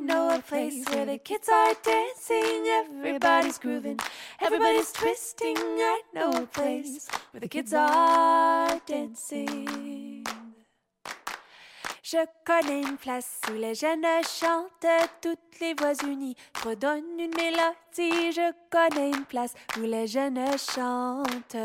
Know a place where the kids are dancing, everybody's grooving, everybody's twisting. I know a place where the kids are dancing. Je connais une place où les jeunes chantent, toutes les voix unies redonnent une mélodie. Je connais une place où les jeunes chantent.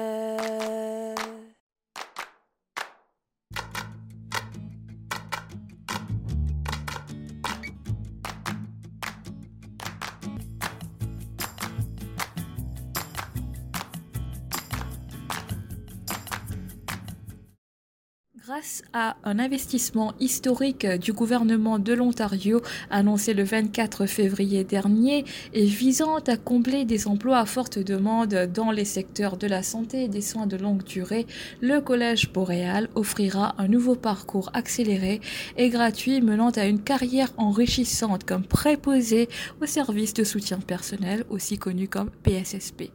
Grâce à un investissement historique du gouvernement de l'Ontario annoncé le 24 février dernier et visant à combler des emplois à forte demande dans les secteurs de la santé et des soins de longue durée, le Collège Boréal offrira un nouveau parcours accéléré et gratuit menant à une carrière enrichissante comme préposé au service de soutien personnel, aussi connu comme PSSP.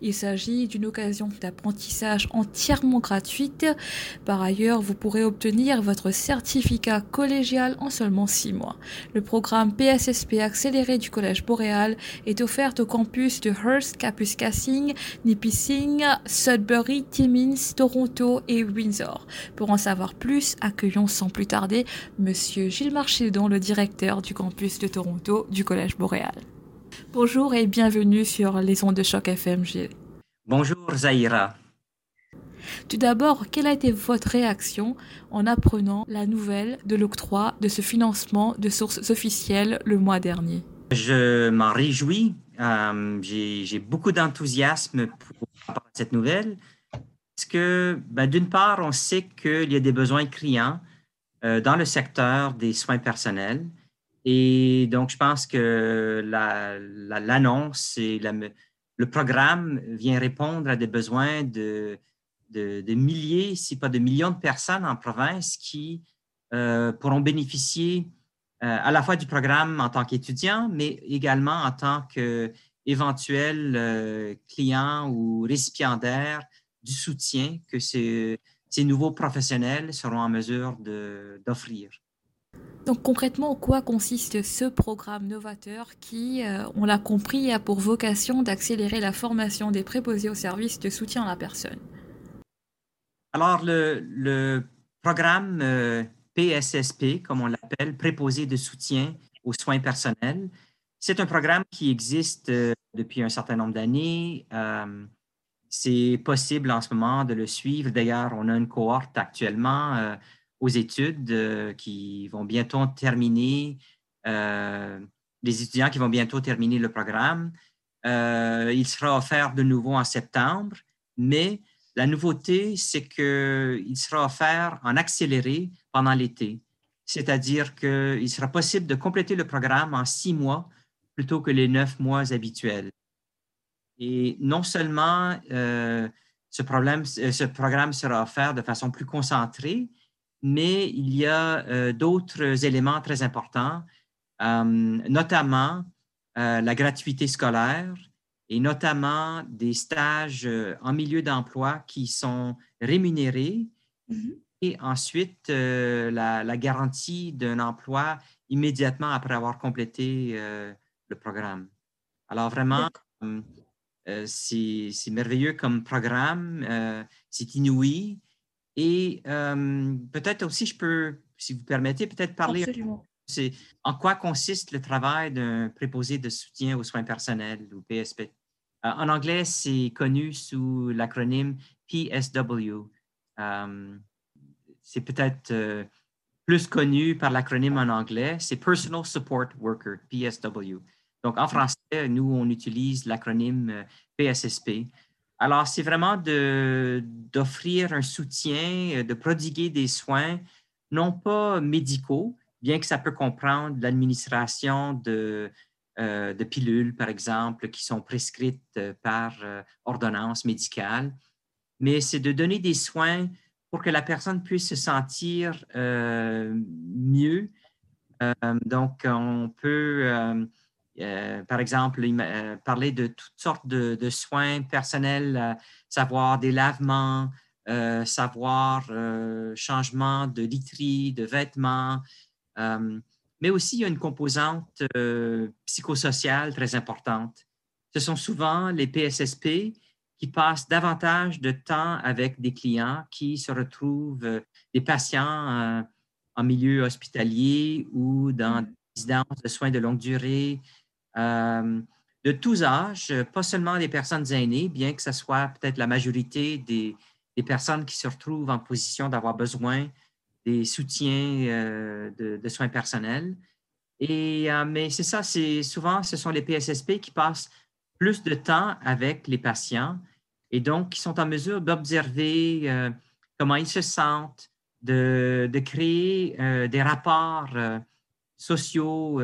Il s'agit d'une occasion d'apprentissage entièrement gratuite. Par ailleurs, vous pourrez obtenir votre certificat collégial en seulement 6 mois. Le programme PSSP accéléré du Collège Boréal est offert au campus de Hearst, Kapuskasing, Nipissing, Sudbury, Timmins, Toronto et Windsor. Pour en savoir plus, accueillons sans plus tarder Monsieur Gilles Marchédon, le directeur du campus de Toronto du Collège Boréal. Bonjour et bienvenue sur les ondes de choc FM, Gilles. Bonjour Zaira. Tout d'abord, quelle a été votre réaction en apprenant la nouvelle de l'octroi de ce financement de sources officielles le mois dernier? Je m'en réjouis. Euh, J'ai beaucoup d'enthousiasme pour cette nouvelle. Parce que, ben, d'une part, on sait qu'il y a des besoins criants euh, dans le secteur des soins personnels. Et donc, je pense que l'annonce et le programme vient répondre à des besoins de, de, milliers, si pas de millions de personnes en province qui euh, pourront bénéficier euh, à la fois du programme en tant qu'étudiant, mais également en tant qu'éventuel euh, client ou récipiendaire du soutien que ces, ces nouveaux professionnels seront en mesure d'offrir. Donc concrètement, en quoi consiste ce programme novateur qui, on l'a compris, a pour vocation d'accélérer la formation des préposés au service de soutien à la personne? Alors, le, programme PSSP, euh, comme on l'appelle, préposé de soutien aux soins personnels, c'est un programme qui existe euh, depuis un certain nombre d'années. Euh, c'est possible en ce moment de le suivre. D'ailleurs, on a une cohorte actuellement aux études qui vont bientôt terminer, les étudiants qui vont bientôt terminer le programme. il sera offert de nouveau en septembre, mais la nouveauté, c'est qu'il sera offert en accéléré pendant l'été, c'est-à-dire qu'il sera possible de compléter le programme en six mois plutôt que les neuf mois habituels. Et non seulement euh, euh, ce programme sera offert de façon plus concentrée, mais il y a euh, d'autres éléments très importants, notamment la gratuité scolaire, et notamment des stages euh, en milieu d'emploi qui sont rémunérés mm-hmm. et ensuite euh, la, garantie d'un emploi immédiatement après avoir complété euh, le programme. Alors vraiment, c'est merveilleux comme programme, c'est inouï et peut-être aussi je peux, si vous permettez, peut-être parler Absolument. C'est en quoi consiste le travail d'un préposé de soutien aux soins personnels ou PSP. Euh, en anglais, c'est connu sous l'acronyme PSW. Euh, c'est peut-être euh, plus connu par l'acronyme en anglais, c'est Personal Support Worker, PSW. Donc, en français, nous, on utilise l'acronyme PSSP. Alors, c'est vraiment d'offrir un soutien, de prodiguer des soins, non pas médicaux, bien que ça peut comprendre l'administration de, euh, de pilules, par exemple, qui sont prescrites euh, par euh, ordonnance médicale, mais c'est de donner des soins pour que la personne puisse se sentir mieux. donc, on peut, par exemple, parler de toutes sortes de, soins personnels, savoir des lavements, savoir changement de literie, de vêtements, mais aussi il y a une composante psychosociale très importante. Ce sont souvent les PSSP qui passent davantage de temps avec des clients qui se retrouvent, des patients en milieu hospitalier ou dans des résidences de soins de longue durée, de tous âges, pas seulement des personnes aînées, bien que ce soit peut-être la majorité des, personnes qui se retrouvent en position d'avoir besoin des soutiens euh, de, soins personnels. Et, euh, mais c'est ça, c'est souvent, ce sont les PSSP qui passent plus de temps avec les patients et donc qui sont en mesure d'observer euh, comment ils se sentent, de, de créer des rapports sociaux,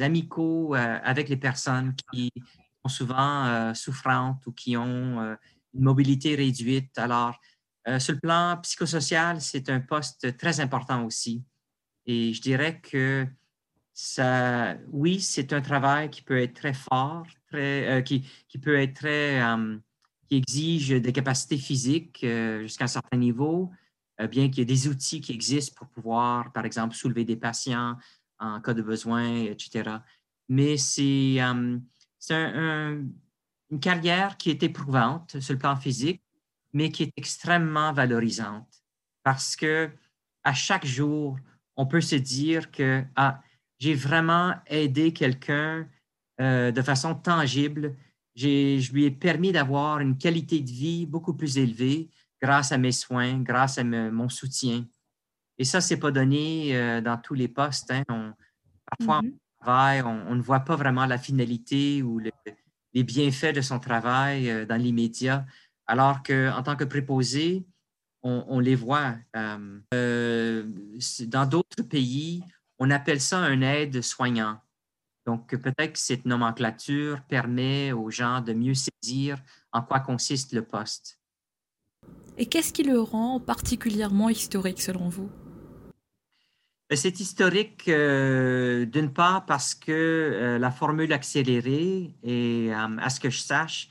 amicaux avec les personnes qui sont souvent souffrantes ou qui ont une mobilité réduite. Alors, sur le plan psychosocial, c'est un poste très important aussi. Et je dirais que ça, oui, c'est un travail qui peut être très fort, très, qui, qui, peut être très, qui exige des capacités physiques jusqu'à un certain niveau, euh, bien qu'il y ait des outils qui existent pour pouvoir, par exemple, soulever des patients en cas de besoin, etc. Mais c'est euh, une carrière qui est éprouvante sur le plan physique, mais qui est extrêmement valorisante parce que à chaque jour, on peut se dire que ah, j'ai vraiment aidé quelqu'un euh, de façon tangible. Je lui ai permis d'avoir une qualité de vie beaucoup plus élevée grâce à mes soins, grâce à mon soutien. Et ça, ce n'est pas donné euh, dans tous les postes. Hein. parfois, on, mm-hmm. on, ne voit pas vraiment la finalité ou les bienfaits de son travail euh, dans l'immédiat, alors qu'en tant que préposé, on, les voit. Euh, dans d'autres pays, on appelle ça un aide soignant. Donc, peut-être que cette nomenclature permet aux gens de mieux saisir en quoi consiste le poste. Et qu'est-ce qui le rend particulièrement historique selon vous? Ben, C'est historique euh, d'une part parce que euh, la formule accélérée, et euh, à ce que je sache,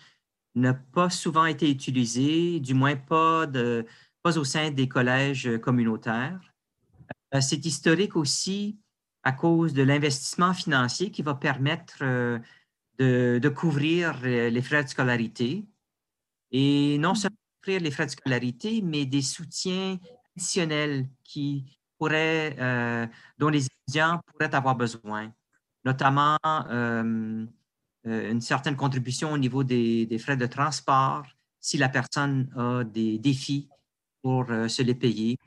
n'a pas souvent été utilisée, du moins pas, de, pas au sein des collèges communautaires. C'est historique aussi à cause de l'investissement financier qui va permettre de, de, couvrir les frais de scolarité. Et non seulement les frais de scolarité, mais des soutiens additionnels qui pourraient, euh, dont les étudiants pourraient avoir besoin, notamment euh, euh, une certaine contribution au niveau des, frais de transport si la personne a des défis pour se les payer.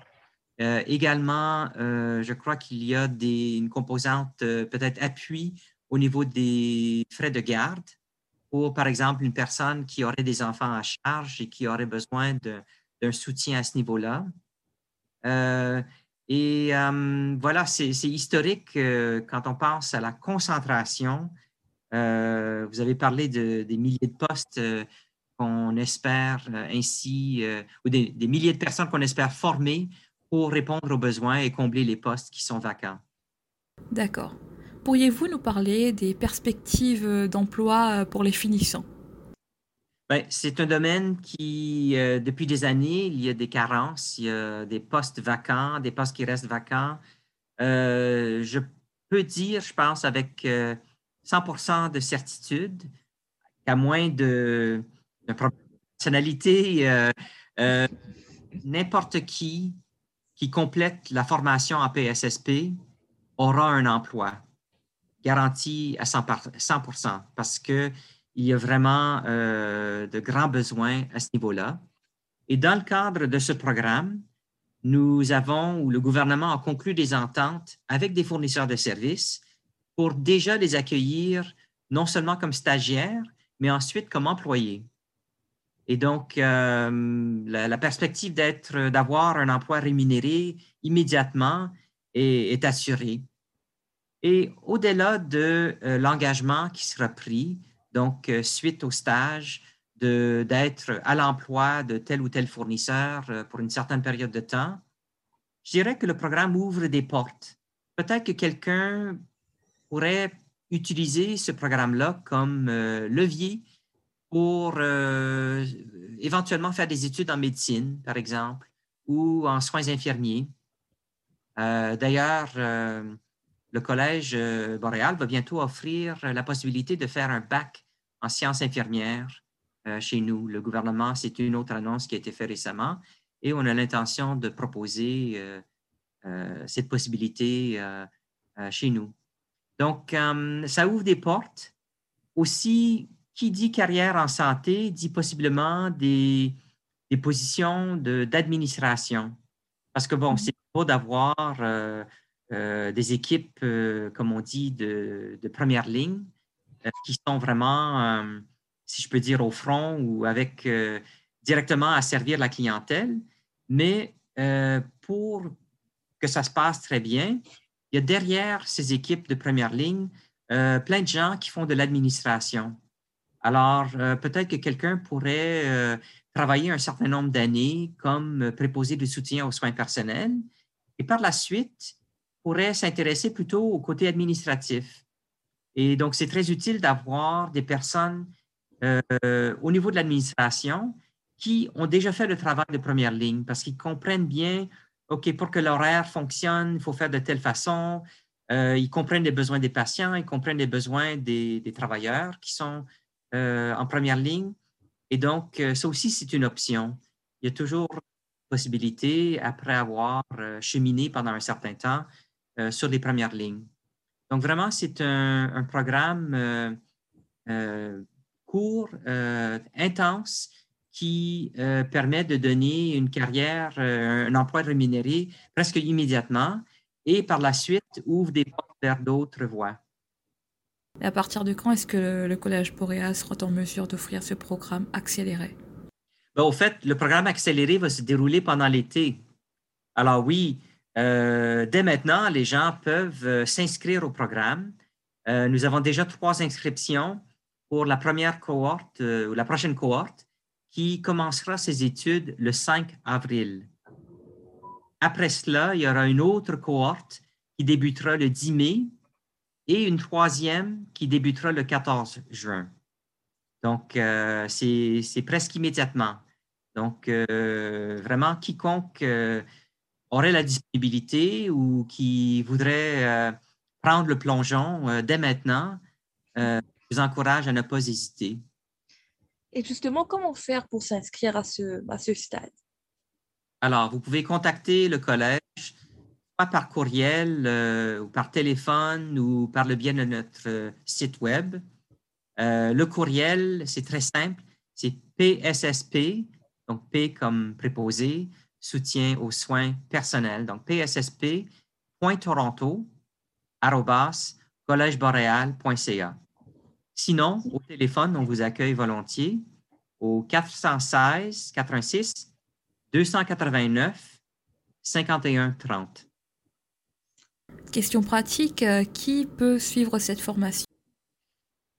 également, je crois qu'il y a des, une composante peut-être appui au niveau des frais de garde pour, par exemple, une personne qui aurait des enfants à charge et qui aurait besoin d'un soutien à ce niveau-là. Euh, et euh, voilà, c'est historique euh, quand on pense à la concentration. Vous avez parlé de, des milliers de postes qu'on espère ainsi, ou des, des, milliers de personnes qu'on espère former pour répondre aux besoins et combler les postes qui sont vacants. D'accord. Pourriez-vous nous parler des perspectives d'emploi euh, pour les finissants? Ben, c'est un domaine qui, euh, depuis des années, il y a des carences, il y a des postes vacants, des postes qui restent vacants. Euh, je peux dire, je pense, avec 100% de certitude qu'à moins de, de personnalité, n'importe qui qui complète la formation en PSSP aura un emploi garantie à 100% parce qu'il y a vraiment euh, de grands besoins à ce niveau-là. Et dans le cadre de ce programme, nous avons, ou le gouvernement a conclu des ententes avec des fournisseurs de services pour déjà les accueillir non seulement comme stagiaires, mais ensuite comme employés. Et donc, euh, la, perspective d'être, d'avoir un emploi rémunéré immédiatement est assurée. Et au-delà de euh, l'engagement qui sera pris, donc euh, suite au stage, d'être à l'emploi de tel ou tel fournisseur pour une certaine période de temps, je dirais que le programme ouvre des portes. Peut-être que quelqu'un pourrait utiliser ce programme-là comme levier pour éventuellement faire des études en médecine, par exemple, ou en soins infirmiers. D'ailleurs, le Collège Boréal va bientôt offrir la possibilité de faire un bac en sciences infirmières chez nous. Le gouvernement, c'est une autre annonce qui a été faite récemment et on a l'intention de proposer cette possibilité chez nous. Donc, ça ouvre des portes. Aussi, qui dit carrière en santé dit possiblement des, des positions d'administration. Parce que, bon, mm-hmm. c'est beau d'avoir euh, euh, des équipes, euh, comme on dit, de, de première ligne, qui sont vraiment, si je peux dire, au front ou avec directement à servir la clientèle. Mais pour que ça se passe très bien, il y a derrière ces équipes de première ligne plein de gens qui font de l'administration. Alors, peut-être que quelqu'un pourrait travailler un certain nombre d'années comme préposé de soutien aux soins personnels et par la suite pourrait s'intéresser plutôt au côté administratif. Et donc, c'est très utile d'avoir des personnes euh, au niveau de l'administration qui ont déjà fait le travail de première ligne parce qu'ils comprennent bien, OK, pour que l'horaire fonctionne, il faut faire de telle façon. Euh, ils comprennent les besoins des patients, ils comprennent les besoins des, travailleurs qui sont euh, en première ligne. Et donc, euh, ça aussi, c'est une option. Il y a toujours possibilité, après avoir euh, cheminé pendant un certain temps, sur les premières lignes. Donc, vraiment, c'est un, programme court, intense, qui permet de donner une carrière, un emploi rémunéré presque immédiatement et par la suite ouvre des portes vers d'autres voies. À partir de quand est-ce que le Collège Boréal sera en mesure d'offrir ce programme accéléré? Ben, au fait, le programme accéléré va se dérouler pendant l'été. Alors oui, euh, dès maintenant, les gens peuvent euh, s'inscrire au programme. Euh, nous avons déjà trois inscriptions pour la première cohorte ou la prochaine cohorte qui commencera ses études le 5 avril. Après cela, il y aura une autre cohorte qui débutera le 10 mai et une troisième qui débutera le 14 juin. Donc, euh, c'est presque immédiatement. Donc, euh, vraiment, quiconque euh, aurait la disponibilité ou qui voudrait prendre le plongeon dès maintenant, je vous encourage à ne pas hésiter. Et justement, comment faire pour s'inscrire à ce, stade? Alors, vous pouvez contacter le collège par courriel euh, ou par téléphone ou par le biais de notre euh, site web. Euh, le courriel, c'est très simple, c'est PSSP, donc P comme préposé, soutien aux soins personnels, donc pssp.toronto, collègeboréal.ca. Sinon, au téléphone, on vous accueille volontiers au 416 86 289 51 30. Question pratique, euh, qui peut suivre cette formation?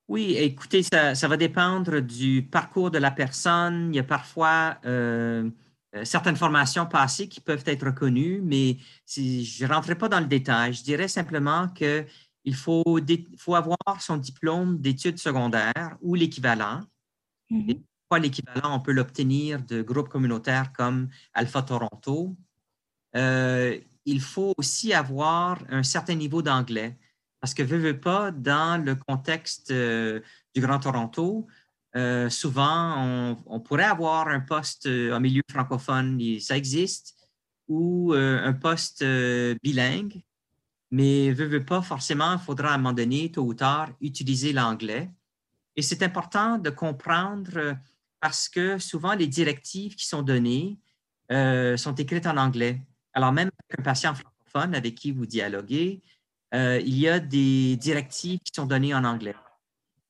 Oui, écoutez, ça, va dépendre du parcours de la personne. Il y a parfois euh, euh, certaines formations passées qui peuvent être reconnues, mais si, je ne rentrerai pas dans le détail. Je dirais simplement qu'il faut, faut avoir son diplôme d'études secondaires ou l'équivalent. Mm l'équivalent, on peut l'obtenir de groupes communautaires comme Alpha Toronto il faut aussi avoir un certain niveau d'anglais. Parce que, veux, veux pas, dans le contexte euh, du Grand Toronto, euh, souvent, on, pourrait avoir un poste en milieu francophone, ça existe, ou euh, un poste bilingue, mais veux, veux pas, forcément, il faudra à un moment donné, tôt ou tard, utiliser l'anglais. Et c'est important de comprendre parce que souvent, les directives qui sont données sont écrites en anglais. Alors, même avec un patient francophone avec qui vous dialoguez, euh, il y a des directives qui sont données en anglais.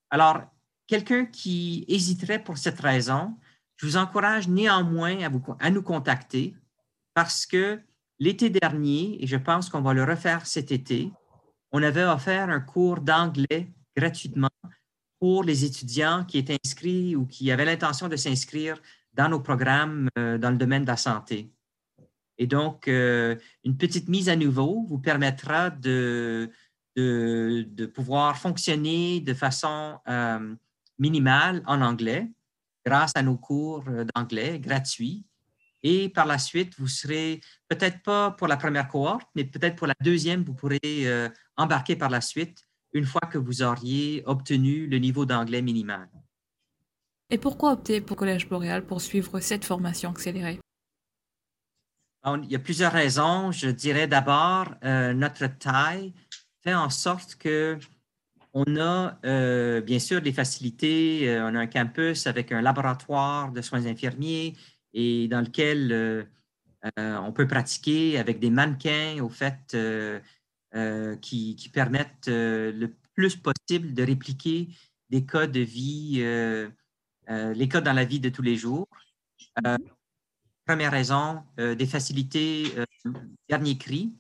Alors, quelqu'un qui hésiterait pour cette raison, je vous encourage néanmoins à nous contacter parce que l'été dernier, et je pense qu'on va le refaire cet été, on avait offert un cours d'anglais gratuitement pour les étudiants qui étaient inscrits ou qui avaient l'intention de s'inscrire dans nos programmes euh, dans le domaine de la santé. Et donc, euh, une petite mise à niveau vous permettra de, pouvoir fonctionner de façon euh, minimale en anglais grâce à nos cours d'anglais gratuits. Et par la suite, vous serez peut-être pas pour la première cohorte, mais peut-être pour la deuxième, vous pourrez euh, embarquer par la suite une fois que vous auriez obtenu le niveau d'anglais minimal. Et pourquoi opter pour Collège Boréal pour suivre cette formation accélérée? Il y a plusieurs raisons. Je dirais d'abord, euh, notre taille fait en sorte que on a euh, bien sûr des facilités. Euh, on a un campus avec un laboratoire de soins infirmiers et dans lequel on peut pratiquer avec des mannequins au fait qui, qui, permettent le plus possible de répliquer des cas de vie euh, les cas dans la vie de tous les jours. Euh, première raison, euh, des facilités dernier cri.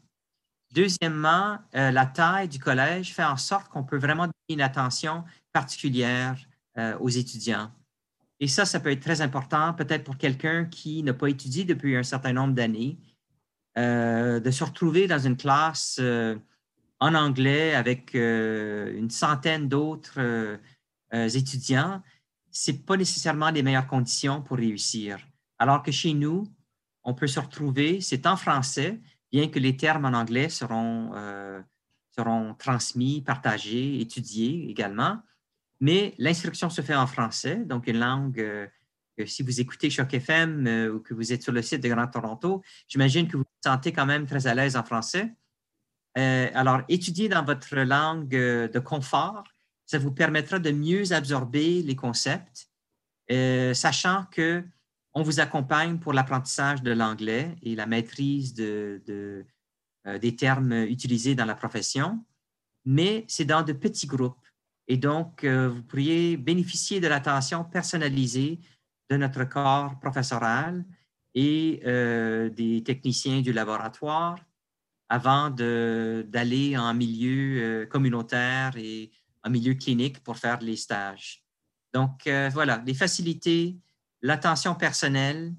Deuxièmement, la taille du collège fait en sorte qu'on peut vraiment donner une attention particulière aux étudiants. Et ça, ça peut être très important, peut-être pour quelqu'un qui n'a pas étudié depuis un certain nombre d'années, de se retrouver dans une classe en anglais avec une centaine d'autres étudiants c'est pas nécessairement les meilleures conditions pour réussir. Alors que chez nous, on peut se retrouver, c'est en français, bien que les termes en anglais seront, euh, seront transmis, partagés, étudiés également, mais l'instruction se fait en français, donc une langue euh, que si vous écoutez Choc FM euh, ou que vous êtes sur le site de Grand Toronto, j'imagine que vous vous sentez quand même très à l'aise en français. alors, étudier dans votre langue de confort, ça vous permettra de mieux absorber les concepts, euh, sachant que on vous accompagne pour l'apprentissage de l'anglais et la maîtrise de, euh, des termes utilisés dans la profession, mais c'est dans de petits groupes. Et donc, euh, vous pourriez bénéficier de l'attention personnalisée de notre corps professoral et des techniciens du laboratoire avant d'aller en milieu communautaire et en milieu clinique pour faire les stages. Donc, euh, voilà, les facilités, l'attention personnelle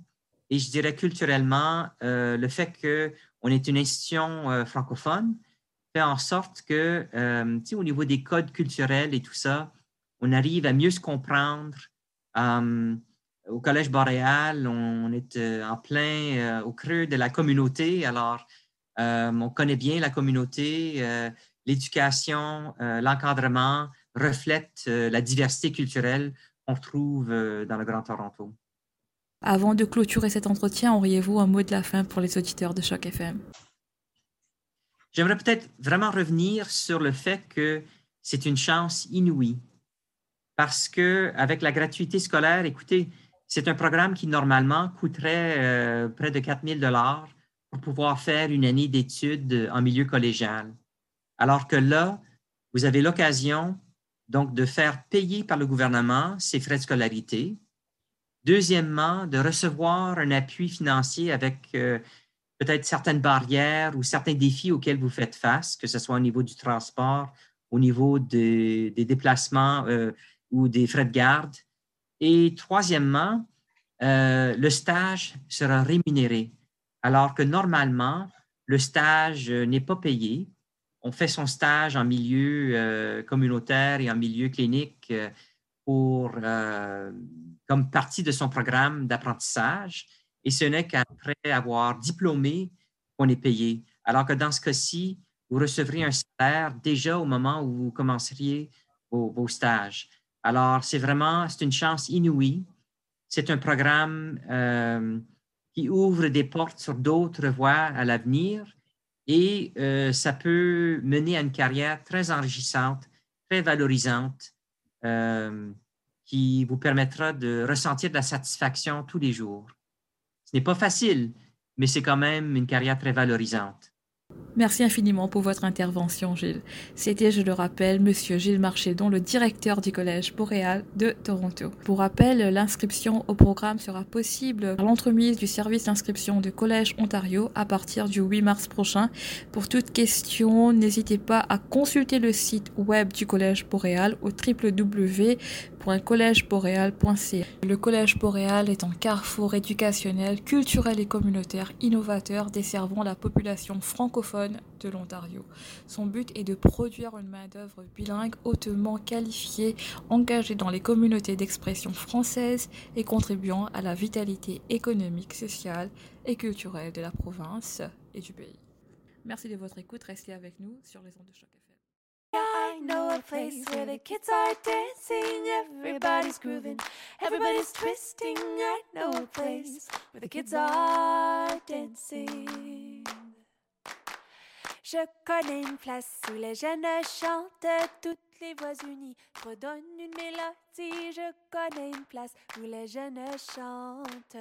et je dirais culturellement, euh, le fait qu'on est une institution euh, francophone fait en sorte que, au niveau des codes culturels et tout ça, on arrive à mieux se comprendre. au Collège boréal, on est en plein au creux de la communauté, alors on connaît bien la communauté l'éducation, euh, l'encadrement reflètent euh, la diversité culturelle qu'on trouve euh, dans le Grand Toronto. Avant de clôturer cet entretien, auriez-vous un mot de la fin pour les auditeurs de Choc FM? J'aimerais peut-être vraiment revenir sur le fait que c'est une chance inouïe parce que avec la gratuité scolaire, écoutez, c'est un programme qui normalement coûterait près de 4 000 dollars pour pouvoir faire une année d'études en milieu collégial. Alors que là, vous avez l'occasion donc de faire payer par le gouvernement ces frais de scolarité. Deuxièmement, de recevoir un appui financier avec euh, peut-être certaines barrières ou certains défis auxquels vous faites face, que ce soit au niveau du transport, au niveau des, déplacements euh, ou des frais de garde. Et troisièmement, euh, le stage sera rémunéré, alors que normalement, le stage n'est pas payé on fait son stage en milieu euh, communautaire et en milieu clinique pour, comme partie de son programme d'apprentissage. Et ce n'est qu'après avoir diplômé qu'on est payé. Alors que dans ce cas-ci, vous recevrez un salaire déjà au moment où vous commenceriez vos, stages. Alors, c'est vraiment, c'est une chance inouïe. C'est un programme qui ouvre des portes sur d'autres voies à l'avenir et euh, ça peut mener à une carrière très enrichissante, très valorisante, euh, qui vous permettra de ressentir de la satisfaction tous les jours. N'est pas facile, mais c'est quand même une carrière très valorisante. Merci infiniment pour votre intervention, Gilles. C'était, je le rappelle, Monsieur Gilles Marchédon, le directeur du Collège Boréal de Toronto. Pour rappel, l'inscription au programme sera possible par l'entremise du service d'inscription de Collège Ontario à partir du 8 mars prochain. Pour toute question, n'hésitez pas à consulter le site web du Collège Boréal au www Le Collège Boréal est un carrefour éducationnel, culturel et communautaire innovateur desservant la population francophone de l'Ontario. Son but est de produire une main-d'œuvre bilingue hautement qualifiée, engagée dans les communautés d'expression françaises et contribuant à la vitalité économique, sociale et culturelle de la province et du pays. Merci de votre écoute. Restez avec nous sur les ondes de choc. I know a place where the kids are dancing, everybody's grooving, everybody's twisting. I know a place where the kids are dancing. Je connais une place où les jeunes chantent, toutes les voix unies. Je connais une place où les jeunes chantent.